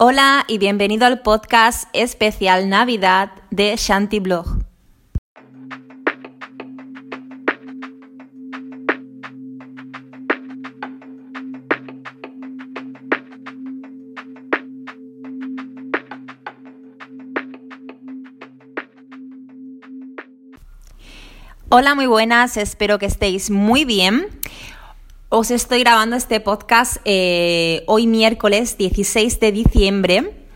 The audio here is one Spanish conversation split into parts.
Hola y bienvenido al podcast especial Navidad de Shanti Blog. Hola, muy buenas, espero que estéis muy bien. Os estoy grabando este podcast eh, hoy miércoles 16 de diciembre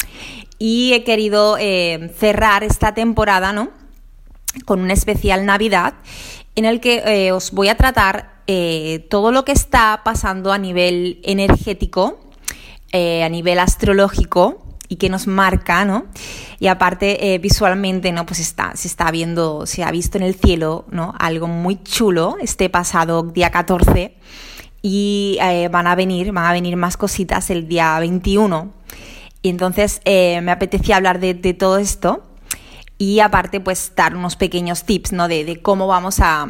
y he querido eh, cerrar esta temporada ¿no? con un especial Navidad en el que eh, os voy a tratar todo lo que está pasando a nivel energético, a nivel astrológico y que nos marca, ¿no? Y aparte visualmente, ¿no? Pues está, se está viendo, se ha visto en el cielo, ¿no? Algo muy chulo este pasado día 14 y eh, van a venir, van a venir más cositas el día 21. Y entonces eh, me apetecía hablar de, todo esto y aparte pues dar unos pequeños tips, ¿no? De, cómo vamos a...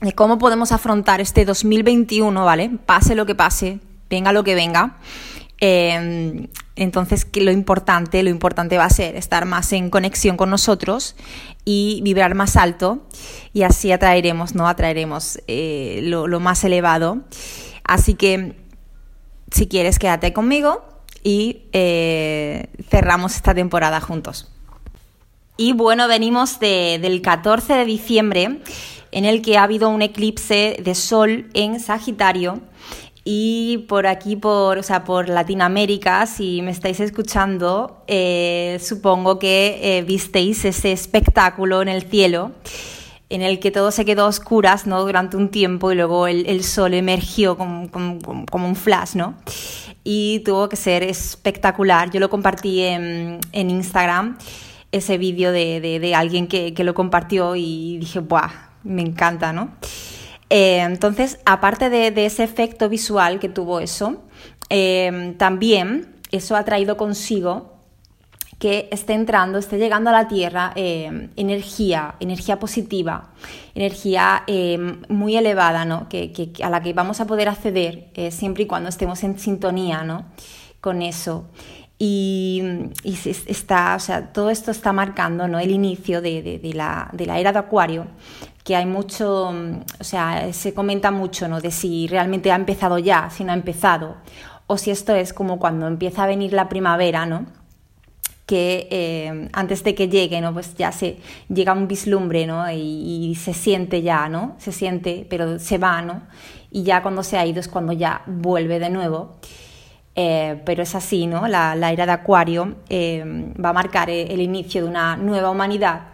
de cómo podemos afrontar este 2021, ¿vale? Pase lo que pase, venga lo que venga. Em, entonces, lo importante, lo importante va a ser estar más en conexión con nosotros y vibrar más alto y así atraeremos, ¿no? Atraeremos eh, lo, más elevado. Así que, si quieres, quédate conmigo y eh, cerramos esta temporada juntos. Y bueno, venimos del 14 de diciembre en el que ha habido un eclipse de sol en Sagitario y por aquí, por, o sea, por Latinoamérica, si me estáis escuchando, eh, supongo que eh, visteis ese espectáculo en el cielo en el que todo se quedó a oscuras ¿no? durante un tiempo y luego el, sol emergió como, como, un flash, ¿no? Y tuvo que ser espectacular. Yo lo compartí en, en Instagram, ese vídeo de, de, de, alguien que, que, lo compartió y dije, ¡buah! Me encanta, ¿no? Eh, entonces, aparte de, ese efecto visual que tuvo eso, eh, también eso ha traído consigo que esté entrando, esté llegando a la Tierra eh, energía, energía positiva, energía muy elevada, ¿no? Que, a la que vamos a poder acceder siempre y cuando estemos en sintonía ¿no? con eso. Y, está, o sea, todo esto está marcando ¿no? el inicio de, la, de la era de Acuario, que hay mucho, o sea, se comenta mucho, ¿no? De si realmente ha empezado ya, si no ha empezado, o si esto es como cuando empieza a venir la primavera, ¿no? que eh, antes de que llegue, ¿no? Pues ya se llega un vislumbre, ¿no? Y, se siente ya, ¿no? Se siente, pero se va, ¿no? Y ya cuando se ha ido es cuando ya vuelve de nuevo. Eh, pero es así, ¿no? La, era de Acuario eh, va a marcar el inicio de una nueva humanidad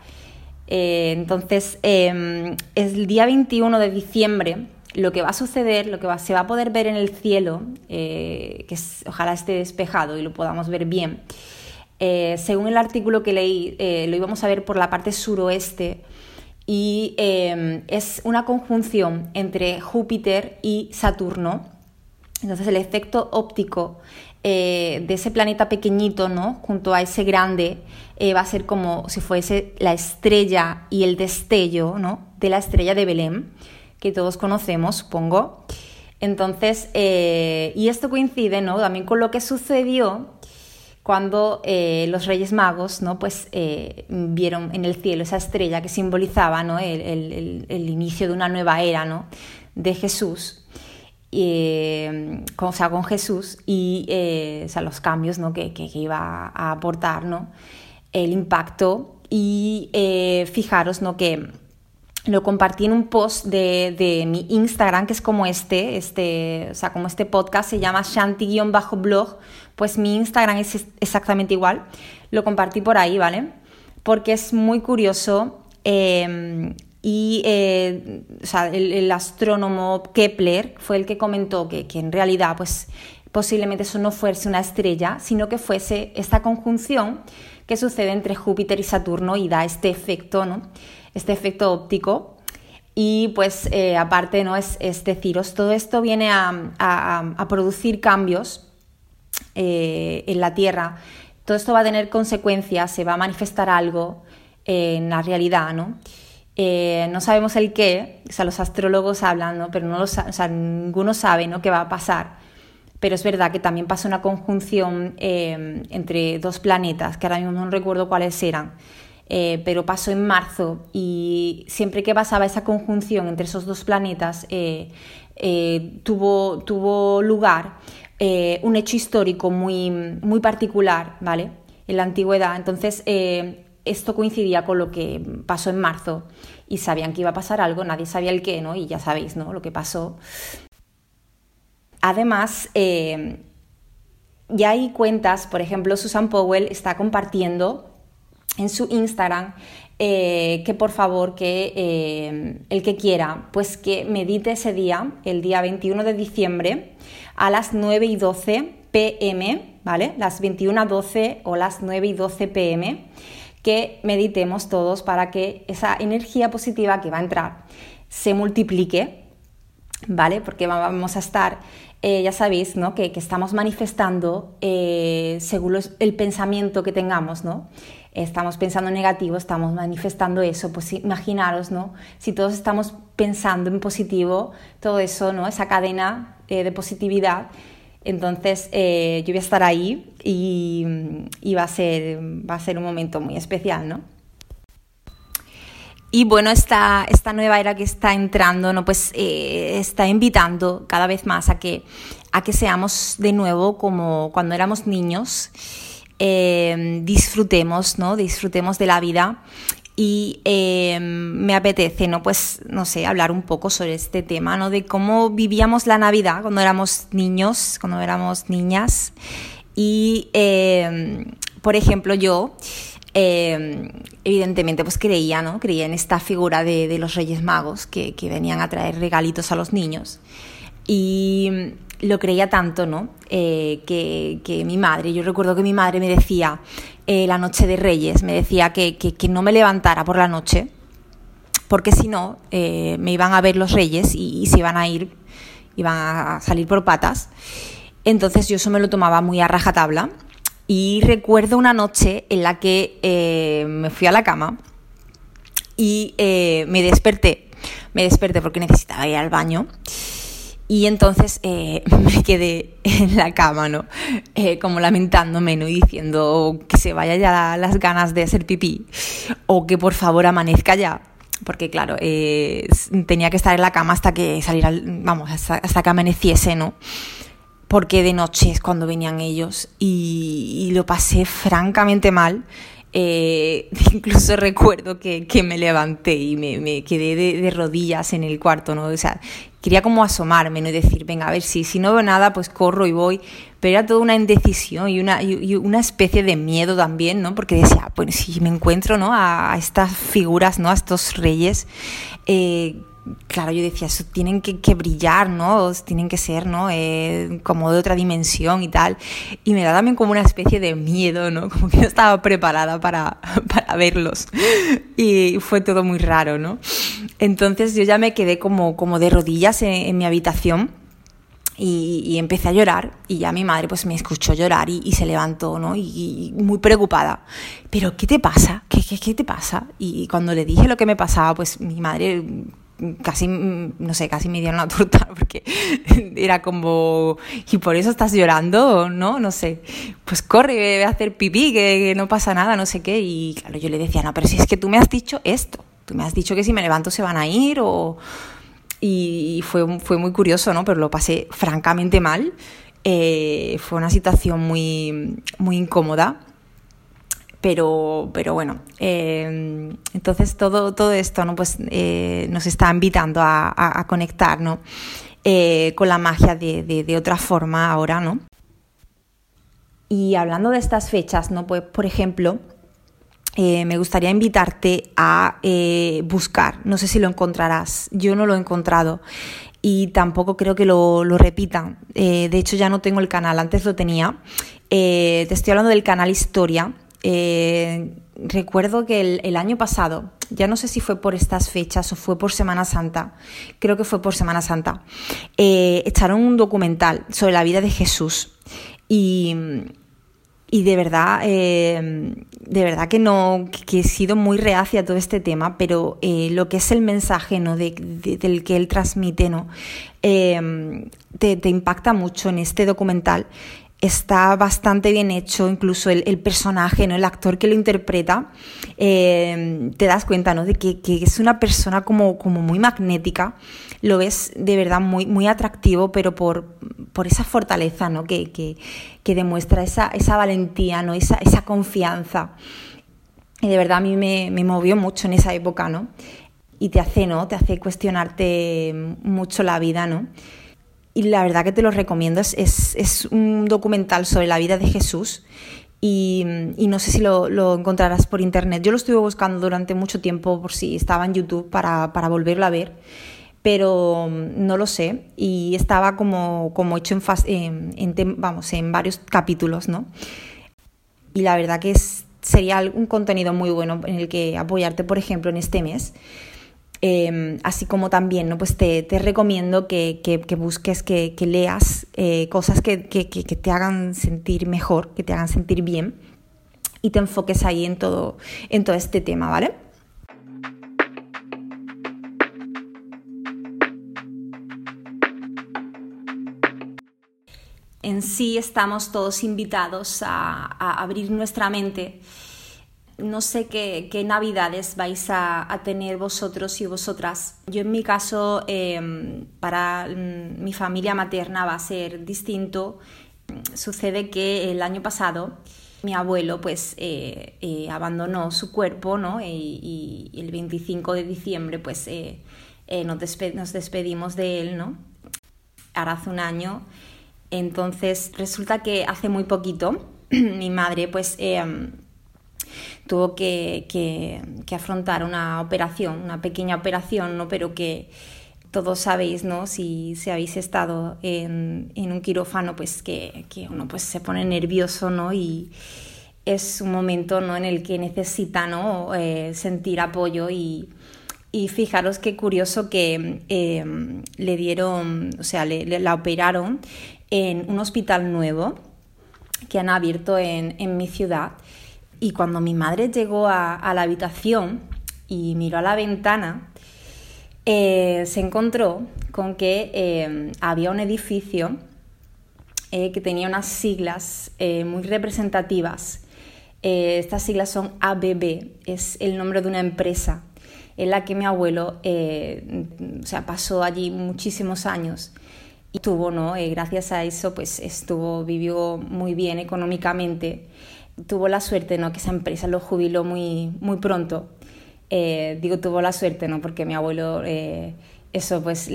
eh, entonces, em, es el día 21 de diciembre lo que va a suceder, lo que se va a poder ver en el cielo, eh, que ojalá esté despejado y lo podamos ver bien. Eh, según el artículo que leí, lo íbamos a ver por la parte suroeste y em, es una conjunción entre Júpiter y Saturno. Entonces el efecto óptico de ese planeta pequeñito, ¿no? Junto a ese grande, eh, va a ser como si fuese la estrella y el destello ¿no? de la estrella de Belén, que todos conocemos, supongo. Entonces, eh, y esto coincide ¿no? también con lo que sucedió cuando eh, los Reyes Magos ¿no? pues, vieron en el cielo esa estrella que simbolizaba ¿no? el, inicio de una nueva era ¿no? de Jesús. Con, o sea, con Jesús y o sea, los cambios ¿no? que, que, iba a aportar ¿no? el impacto y eh, fijaros ¿no? que lo compartí en un post de, mi Instagram, que es como este, este, o sea, como este podcast se llama Shanti-blog, pues mi Instagram es exactamente igual. Lo compartí por ahí, ¿vale? Porque es muy curioso. Em, y eh, el, astrónomo Kepler fue el que comentó que, en realidad, pues posiblemente eso no fuese una estrella, sino que fuese esta conjunción que sucede entre Júpiter y Saturno y da este efecto, ¿no? Este efecto óptico. Y pues eh, aparte, ¿no? Es, deciros, todo esto viene a, producir cambios eh, en la Tierra. Todo esto va a tener consecuencias, se va a manifestar algo en la realidad, ¿no? Eh, no sabemos el qué, o sea, los astrólogos hablan, ¿no? pero no lo, o sea, ninguno sabe ¿no? qué va a pasar pero es verdad que también pasó una conjunción eh, entre dos planetas, que ahora mismo no recuerdo cuáles eran, eh, pero pasó en marzo y siempre que pasaba esa conjunción entre esos dos planetas eh, tuvo, tuvo lugar un hecho histórico muy, muy particular, ¿vale? En la antigüedad. Entonces, esto coincidía con lo que pasó en marzo y sabían que iba a pasar algo, nadie sabía el qué, ¿no? Y ya sabéis, ¿no? Lo que pasó. Además, eh, ya hay cuentas, por ejemplo, Susan Powell está compartiendo en su Instagram eh, que por favor que eh, el que quiera, pues que medite ese día, el día 21 de diciembre, a las 9 y 12 pm, ¿vale? Las 21.12 o las 9 y 12 pm, que meditemos todos para que esa energía positiva que va a entrar se multiplique, ¿vale? Porque vamos a estar eh, ya sabéis ¿no? que, estamos manifestando eh, según el pensamiento que tengamos, ¿no? Estamos pensando negativo, estamos manifestando eso, pues imaginaros, ¿no? Si todos estamos pensando en positivo, todo eso, ¿no? Esa cadena eh, de positividad, entonces yo voy a estar ahí y, y, va, a ser, va a ser un momento muy especial, ¿no? Y bueno, esta, esta nueva era que está entrando, ¿no? pues eh, está invitando cada vez más a que, a que seamos de nuevo como cuando éramos niños, eh, disfrutemos, ¿no? disfrutemos de la vida. Y eh, me apetece, ¿no? Pues, no sé, hablar un poco sobre este tema, ¿no? De cómo vivíamos la Navidad cuando éramos niños, cuando éramos niñas. Y, por ejemplo, yo Em, evidentemente pues creía, ¿no? Creía en esta figura de, los Reyes Magos que, venían a traer regalitos a los niños. Lo creía tanto, ¿no? Eh, que, mi madre, yo recuerdo que mi madre me decía eh, la noche de Reyes, me decía que, no me levantara por la noche, porque si no, eh, me iban a ver los Reyes y, y se iban a ir, iban a salir por patas. Entonces yo eso me lo tomaba muy a rajatabla y recuerdo una noche en la que me fui a la cama y me desperté. Me desperté porque necesitaba ir al baño. Y entonces eh, me quedé en la cama, ¿no? como lamentándome, ¿no? Y diciendo que se vaya ya las ganas de hacer pipí o que por favor amanezca ya. Porque claro, tenía que estar en la cama hasta que saliera, vamos, hasta, hasta que amaneciese, ¿no? porque de noche es cuando venían ellos y, lo pasé francamente mal. Eh, incluso recuerdo que, me levanté y me, quedé de, rodillas en el cuarto, ¿no? O sea, quería como asomarme, ¿no? Y decir, venga, a ver si, si no veo nada, pues corro y voy. Pero era toda una indecisión y una, y una especie de miedo también, ¿no? Porque decía, pues si me encuentro, ¿no? A, a estas figuras, ¿no? A estos reyes, eh, claro, yo decía, eso tienen que, brillar, ¿no? Tienen que ser, ¿no? Eh, como de otra dimensión y tal. Y me da también como una especie de miedo, ¿no? Como que no estaba preparada para, verlos. Y fue todo muy raro, ¿no? Entonces yo ya me quedé como, como de rodillas en, mi habitación. Y, empecé a llorar y ya mi madre pues me escuchó llorar y, se levantó, ¿no? Y, muy preocupada. Pero ¿qué te pasa? ¿Qué, qué, qué te pasa? Y cuando le dije lo que me pasaba, pues mi madre casi, no sé, casi me dieron la torta porque era como, ¿y por eso estás llorando? ¿No? No sé. Pues corre, ve a hacer pipí, que, no pasa nada, no sé qué. Y claro, yo le decía, no, pero si es que tú me has dicho esto, tú me has dicho que si me levanto se van a ir o... Y fue, fue muy curioso, ¿no? Pero lo pasé francamente mal. Eh, fue una situación muy, muy incómoda pero, pero bueno, eh, entonces todo, todo esto ¿no? pues, eh, nos está invitando a, conectar ¿no? Eh, con la magia de, otra forma ahora, ¿no? Y hablando de estas fechas, ¿no? Pues, por ejemplo, me gustaría invitarte a buscar, no sé si lo encontrarás, yo no lo he encontrado y tampoco creo que lo, lo repitan. de hecho, ya no tengo el canal, antes lo tenía. te estoy hablando del canal Historia, eh, recuerdo que el, año pasado, ya no sé si fue por estas fechas o fue por Semana Santa, creo que fue por Semana Santa, eh, echaron un documental sobre la vida de Jesús y, y de verdad, eh, de verdad que no, que he sido muy reacia a todo este tema, pero eh, lo que es el mensaje ¿no? De, del que él transmite, ¿no? Te, impacta mucho en este documental. Está bastante bien hecho, incluso el, el personaje, ¿no? el actor que lo interpreta, te das cuenta ¿no? de que, que, es una persona como, como muy magnética, lo ves de verdad muy, muy atractivo, pero por, por esa fortaleza ¿no? que, que, que demuestra esa, esa valentía, ¿no? esa, esa confianza. Y de verdad a mí me, me, movió mucho en esa época, ¿no? Y te hace, ¿no? Te hace cuestionarte mucho la vida, ¿no? Y la verdad que te lo recomiendo, es, es, es un documental sobre la vida de Jesús y, y, no sé si lo, lo, encontrarás por internet. Yo lo estuve buscando durante mucho tiempo por si estaba en YouTube para, para volverlo a ver pero mm, no lo sé y estaba como, como hecho en, en, en, vamos, en varios capítulos, ¿no? Y la verdad que es, sería un contenido muy bueno en el que apoyarte, por ejemplo, en este mes. Eh, así como también, ¿no? Pues te, te recomiendo que, que, que, busques, que, leas eh, cosas que, te hagan sentir mejor, que te hagan sentir bien y te enfoques ahí en todo, en todo este tema, ¿vale? en sí estamos todos invitados a abrir nuestra mente. No sé qué, navidades vais a, tener vosotros y vosotras. Yo en mi caso, eh, para mm, mi familia materna va a ser distinto. Sucede que el año pasado mi abuelo pues eh, eh, abandonó su cuerpo, ¿no? Y, y, el 25 de diciembre pues eh, nos, nos, despedimos de él, ¿no? Ahora hace un año entonces resulta que hace muy poquito mi madre pues eh, tuvo que, que, que, afrontar una operación, una pequeña operación, ¿no? pero que todos sabéis, ¿no? Si, si habéis estado en, en, un quirófano, pues que, que, uno pues, se pone nervioso ¿no? y es un momento ¿no? en el que necesita ¿no? Eh, sentir apoyo y, y fijaros qué curioso que eh, le dieron, o sea, le, le, la operaron en un hospital nuevo que han abierto en, en mi ciudad. Y cuando mi madre llegó a, la habitación y miró a la ventana, eh, se encontró con que eh, había un edificio eh, que tenía unas siglas muy representativas. Estas siglas son ABB, es el nombre de una empresa en la que mi abuelo o sea, pasó allí muchísimos años y tuvo, ¿no? Gracias a eso, pues estuvo, vivió muy bien económicamente. Tuvo la suerte, ¿no? Que esa empresa lo jubiló muy, muy pronto. Eh, digo, tuvo la suerte, ¿no? Porque mi abuelo, eh, eso, pues,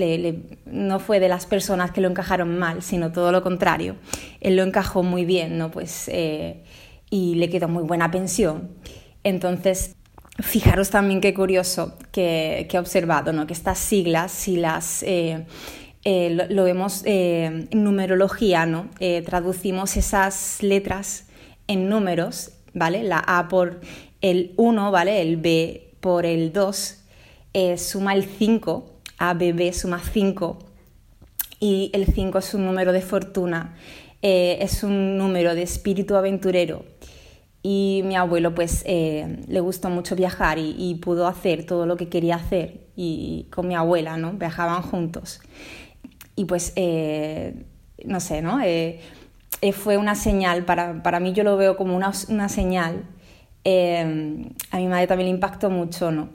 no fue de las personas que lo encajaron mal, sino todo lo contrario. Él lo encajó muy bien, ¿no? Pues, eh, y le quedó muy buena pensión. Entonces, fijaros también qué curioso que, que he observado, ¿no? Que estas siglas, si las lo, lo, vemos en numerología, ¿no? Traducimos esas letras en números, ¿vale? La A por el 1, ¿vale? El B por el 2, eh, suma el 5, A, B, B suma 5, y el 5 es un número de fortuna, eh, es un número de espíritu aventurero. Y mi abuelo pues eh, le gustó mucho viajar y, pudo hacer todo lo que quería hacer y con mi abuela, ¿no? Viajaban juntos y pues, no sé, ¿no? Eh, eh, fue una señal, para, para, mí yo lo veo como una, una señal. Eh, a mi madre también le impactó mucho, ¿no?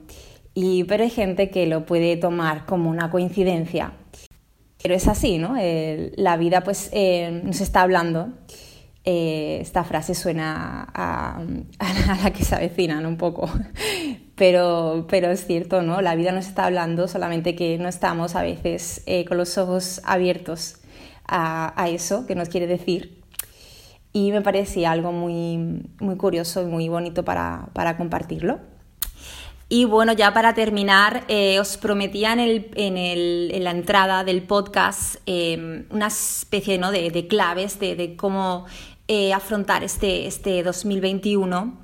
Y, pero hay gente que lo puede tomar como una coincidencia. Pero es así, ¿no? la vida pues nos está hablando. esta frase suena a, a, la que se avecina, ¿no? Un poco. Pero, pero es cierto, ¿no? La vida nos está hablando, solamente que no estamos a veces eh, con los ojos abiertos a, eso que nos quiere decir. Y me parecía algo muy, muy curioso y muy bonito para, para compartirlo. Y bueno, ya para terminar, eh, os prometía en, el, en, el, en, la entrada del podcast eh, una especie ¿no? de, de claves de, cómo eh, afrontar este, este 2021.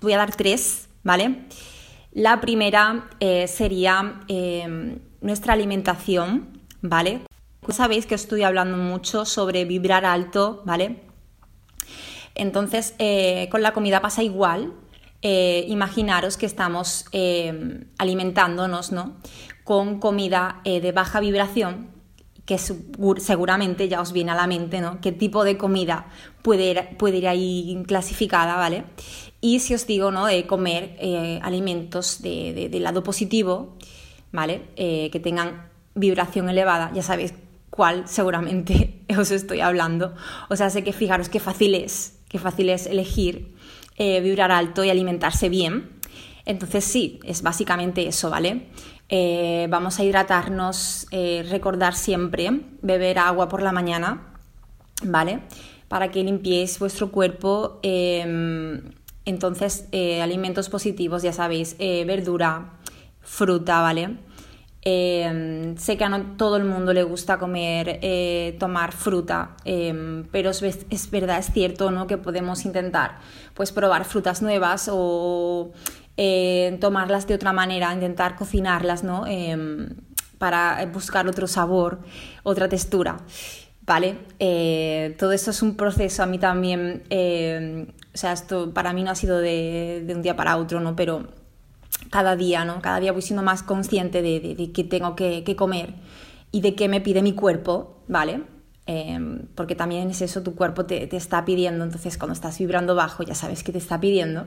Voy a dar tres, ¿vale? La primera eh, sería eh, nuestra alimentación, ¿vale? Sabéis que estoy hablando mucho sobre vibrar alto, ¿vale? Entonces, eh, con la comida pasa igual. Eh, imaginaros que estamos eh, alimentándonos ¿no? con comida de baja vibración, que seguramente ya os viene a la mente, ¿no? ¿Qué tipo de comida puede ir, puede ir ahí clasificada, ¿vale? Y si os digo, ¿no? De comer alimentos de, lado positivo, ¿vale? que tengan vibración elevada, ya sabéis cuál seguramente os estoy hablando. O sea, sé que fijaros qué fácil es qué fácil es elegir eh, vibrar alto y alimentarse bien. Entonces sí, es básicamente eso, ¿vale? Eh, vamos a hidratarnos, eh, recordar siempre beber agua por la mañana, ¿vale? Para que limpiéis vuestro cuerpo. Em, entonces, alimentos positivos, ya sabéis, verdura, fruta, ¿vale? Em, sé que a no todo el mundo le gusta comer, eh, tomar fruta, em, pero es, verdad, es cierto ¿no? que podemos intentar pues, probar frutas nuevas o eh, tomarlas de otra manera, intentar cocinarlas ¿no? Em, para buscar otro sabor, otra textura. ¿Vale? Eh, todo eso es un proceso, a mí también, o sea, esto para mí no ha sido de, de un día para otro, ¿no? Pero cada día, ¿no? Cada día voy siendo más consciente de, qué tengo que, comer y de qué me pide mi cuerpo, ¿vale? Em, porque también es eso, tu cuerpo te, está pidiendo, entonces cuando estás vibrando bajo ya sabes que te está pidiendo.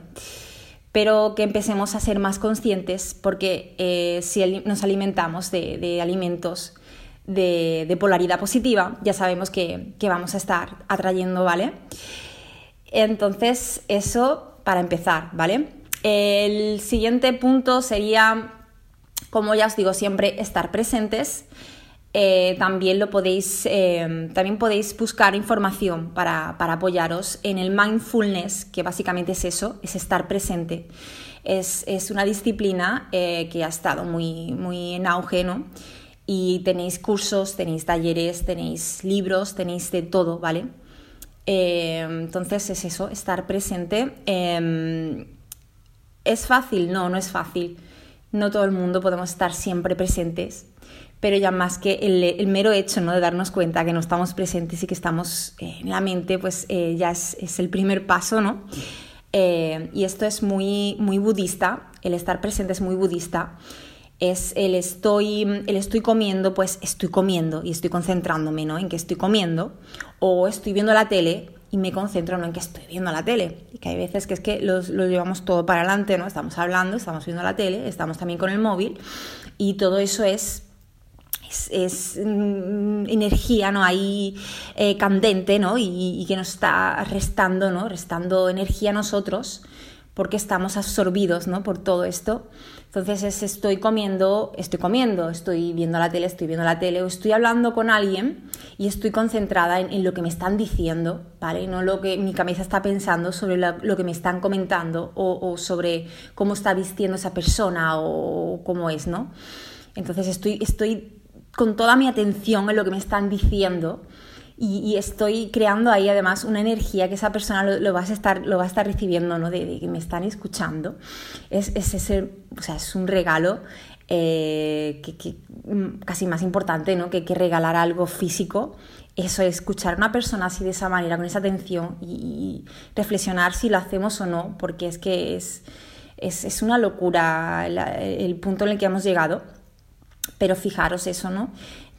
Pero que empecemos a ser más conscientes porque eh, si nos alimentamos de, alimentos de, polaridad positiva, ya sabemos que, que vamos a estar atrayendo, ¿vale? Entonces, eso para empezar, ¿vale? El siguiente punto sería, como ya os digo siempre, estar presentes. Eh, también lo podéis, eh, también podéis buscar información para, apoyaros en el mindfulness, que básicamente es eso, es estar presente. Es, una disciplina eh, que ha estado muy, muy en auge, ¿no? Y tenéis cursos, tenéis talleres, tenéis libros, tenéis de todo, ¿vale? entonces es eso, estar presente. ¿Es fácil? No, no es fácil. No todo el mundo podemos estar siempre presentes, pero ya más que el, mero hecho ¿no? de darnos cuenta que no estamos presentes y que estamos eh, en la mente, pues eh, ya es, el primer paso, ¿no? Eh, y esto es muy, muy budista, el estar presente es muy budista. Es el estoy, el estoy comiendo, pues estoy comiendo y estoy concentrándome ¿no? en que estoy comiendo, o estoy viendo la tele y me concentro no en que estoy viendo la tele. Y que hay veces que es que lo llevamos todo para adelante, ¿no? Estamos hablando, estamos viendo la tele, estamos también con el móvil y todo eso es es, mm, energía ¿no? ahí eh, candente ¿no? Y, y, que nos está restando, ¿no? restando energía a nosotros porque estamos absorbidos ¿no? por todo esto. Entonces es estoy comiendo, estoy comiendo, estoy viendo la tele, estoy viendo la tele, o estoy hablando con alguien y estoy concentrada en, lo que me están diciendo, ¿vale? No lo que mi cabeza está pensando sobre lo que me están comentando o, sobre cómo está vistiendo esa persona o cómo es, ¿no? Entonces estoy, estoy con toda mi atención en lo que me están diciendo y, estoy creando ahí además una energía que esa persona lo, va, a estar, lo va a estar recibiendo, ¿no? De, que me están escuchando. Es, es, ese, o sea, es un regalo eh, que, mm, casi más importante ¿no? que, que regalar algo físico. Eso, escuchar a una persona así de esa manera, con esa atención y, reflexionar si lo hacemos o no, porque es que es, es, es una locura el punto en el que hemos llegado. Pero fijaros eso, ¿no?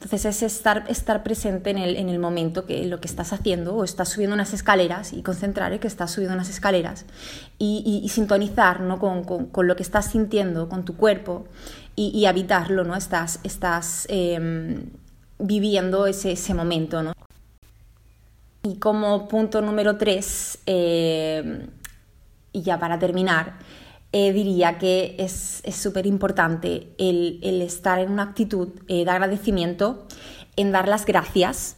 Entonces es estar, estar presente en el, en el momento que lo que estás haciendo o estás subiendo unas escaleras y concentrar en que estás subiendo unas escaleras y, sintonizar ¿no? con, con, lo que estás sintiendo, con tu cuerpo y, habitarlo, ¿no? Estás, estás em, viviendo ese, ese momento, ¿no? Y como punto número tres, em, y ya para terminar, eh, diría que es súper importante el, estar en una actitud eh, de agradecimiento, en dar las gracias.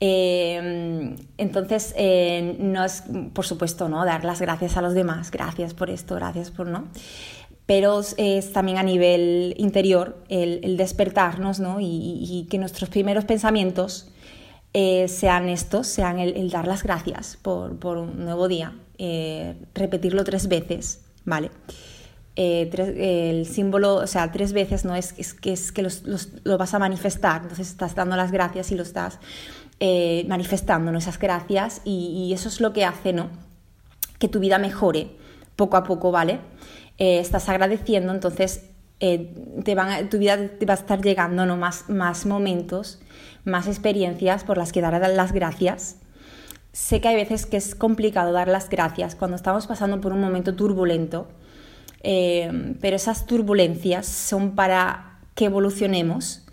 Eh, entonces, no es, por supuesto, ¿no? Dar las gracias a los demás, gracias por esto, gracias por no. Pero es también a nivel interior el, despertarnos ¿no? y, que nuestros primeros pensamientos sean estos, sean el, dar las gracias por un nuevo día, repetirlo tres veces ¿vale? Eh, el símbolo, o sea, tres veces no es, es que, es que lo vas a manifestar, entonces estás dando las gracias y lo estás eh, manifestando esas gracias y, eso es lo que hace, ¿no? Que tu vida mejore poco a poco, ¿vale? Eh, estás agradeciendo, entonces te van, tu vida te va a estar llegando ¿no? más, más momentos, más experiencias por las que dar las gracias. Sé que hay veces que es complicado dar las gracias cuando estamos pasando por un momento turbulento, pero esas turbulencias son para que evolucionemos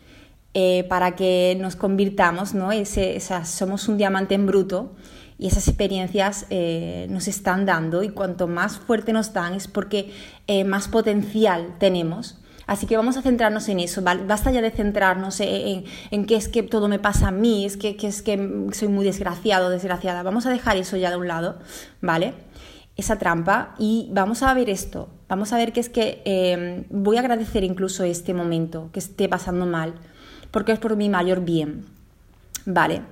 eh, para que nos convirtamos, ¿no? Ese, somos un diamante en bruto y esas experiencias eh, nos están dando y cuanto más fuerte nos dan es porque eh, más potencial tenemos. Así que vamos a centrarnos en eso, basta ya de centrarnos en, en, que es que todo me pasa a mí, es que, es que soy muy desgraciado, desgraciada. Vamos a dejar eso ya de un lado, ¿vale? Esa trampa y vamos a ver esto, vamos a ver que es que voy a agradecer incluso este momento que esté pasando mal porque es por mi mayor bien. Vale.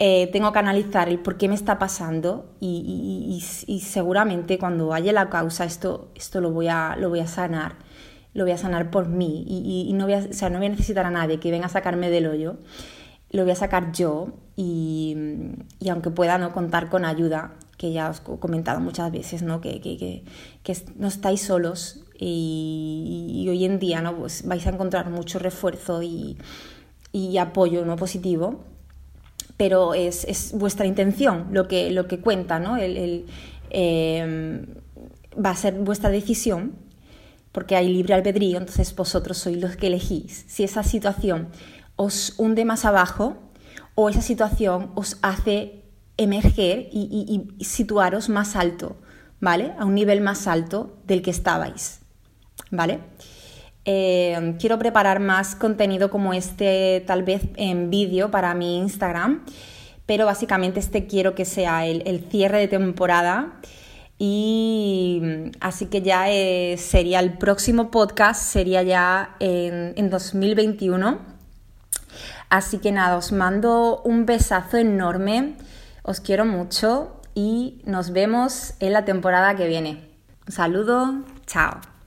Eh, tengo que analizar el por qué me está pasando y, seguramente cuando haya la causa esto, esto lo, voy a, lo voy a sanar, lo voy a sanar por mí y, no, voy a, sea, no voy a necesitar a nadie que venga a sacarme del hoyo, lo voy a sacar yo y, aunque pueda no contar con ayuda, que ya os he comentado muchas veces, ¿no? Que, que, no estáis solos y, hoy en día ¿no? pues vais a encontrar mucho refuerzo y, apoyo ¿no? positivo, pero es, vuestra intención lo que, lo que cuenta, ¿no? El, em, va a ser vuestra decisión, porque hay libre albedrío, entonces vosotros sois los que elegís. Si esa situación os hunde más abajo o esa situación os hace emerger y situaros más alto, ¿vale? A un nivel más alto del que estabais. ¿vale? Eh, quiero preparar más contenido como este, tal vez en vídeo para mi Instagram, pero básicamente este quiero que sea el, cierre de temporada. Y así que ya eh, sería el próximo podcast, sería ya en, en 2021. Así que nada, os mando un besazo enorme, os quiero mucho y nos vemos en la temporada que viene. Un saludo, chao.